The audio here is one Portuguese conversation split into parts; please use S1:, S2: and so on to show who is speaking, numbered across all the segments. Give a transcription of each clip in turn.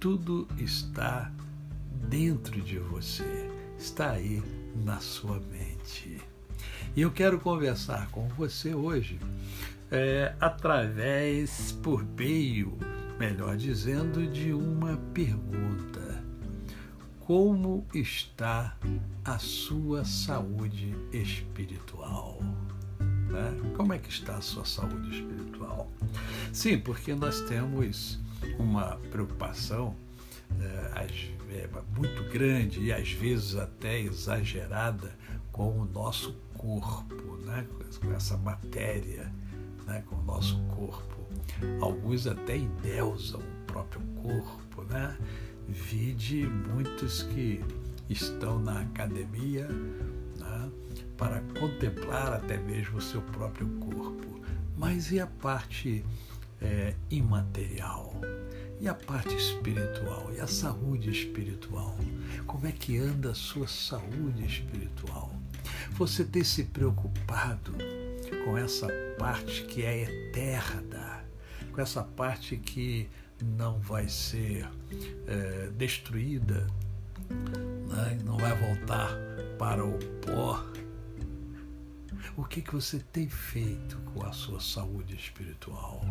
S1: Tudo está dentro de você, está aí na sua mente. E eu quero conversar com você hoje é, através, por meio, melhor dizendo, de uma pergunta: Como está a sua saúde espiritual? Né? Como é que está a sua saúde espiritual? Sim, porque nós temos uma preocupação é, muito grande e às vezes até exagerada com o nosso corpo, né? com essa matéria, né? com o nosso corpo. Alguns até endeusam o próprio corpo, né? Vide muitos que estão na academia né? para contemplar até mesmo o seu próprio corpo. Mas e a parte é, imaterial? E a parte espiritual? E a saúde espiritual? Como é que anda a sua saúde espiritual? Você tem se preocupado com essa parte que é eterna, com essa parte que não vai ser é, destruída, né? não vai voltar para o pó. O que, que você tem feito com a sua saúde espiritual?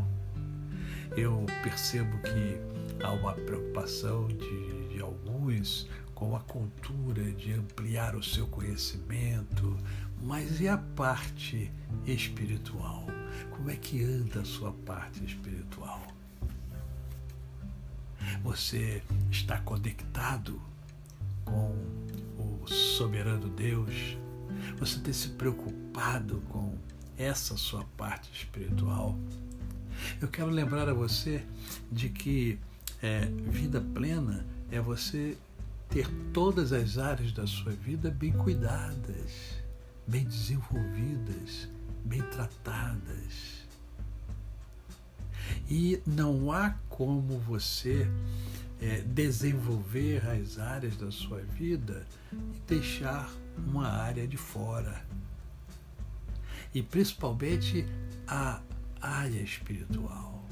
S1: Eu percebo que há uma preocupação de, de alguns com a cultura de ampliar o seu conhecimento, mas e a parte espiritual? Como é que anda a sua parte espiritual? Você está conectado com o soberano Deus? Você tem se preocupado com essa sua parte espiritual? Eu quero lembrar a você de que é, vida plena é você ter todas as áreas da sua vida bem cuidadas, bem desenvolvidas, bem tratadas. E não há como você é, desenvolver as áreas da sua vida e deixar uma área de fora. E principalmente a área espiritual.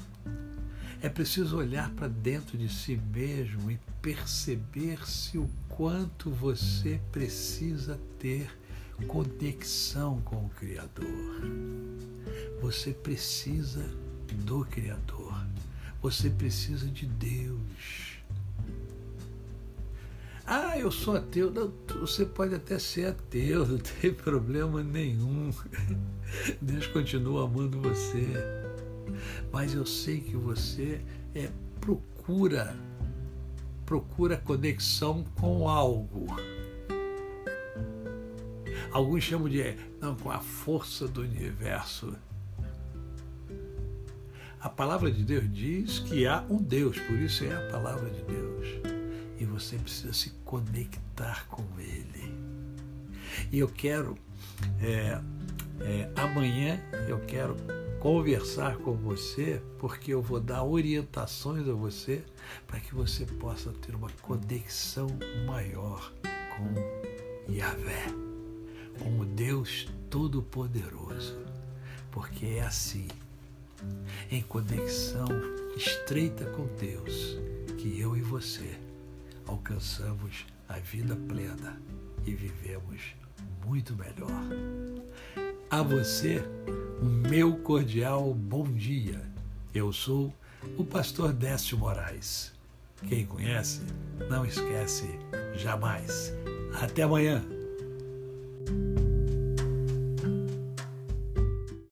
S1: É preciso olhar para dentro de si mesmo e perceber-se o quanto você precisa ter conexão com o Criador. Você precisa do Criador. Você precisa de Deus. Ah, eu sou ateu. Não, você pode até ser ateu, não tem problema nenhum. Deus continua amando você mas eu sei que você é, procura, procura conexão com algo. Alguns chamam de não, com a força do universo. A palavra de Deus diz que há um Deus, por isso é a palavra de Deus. E você precisa se conectar com Ele. E eu quero, é, é, amanhã, eu quero conversar com você, porque eu vou dar orientações a você para que você possa ter uma conexão maior com Yahvé, com o Deus Todo-Poderoso, porque é assim, em conexão estreita com Deus, que eu e você alcançamos a vida plena e vivemos muito melhor. A você, o meu cordial bom dia. Eu sou o pastor Décio Moraes. Quem conhece, não esquece jamais. Até amanhã.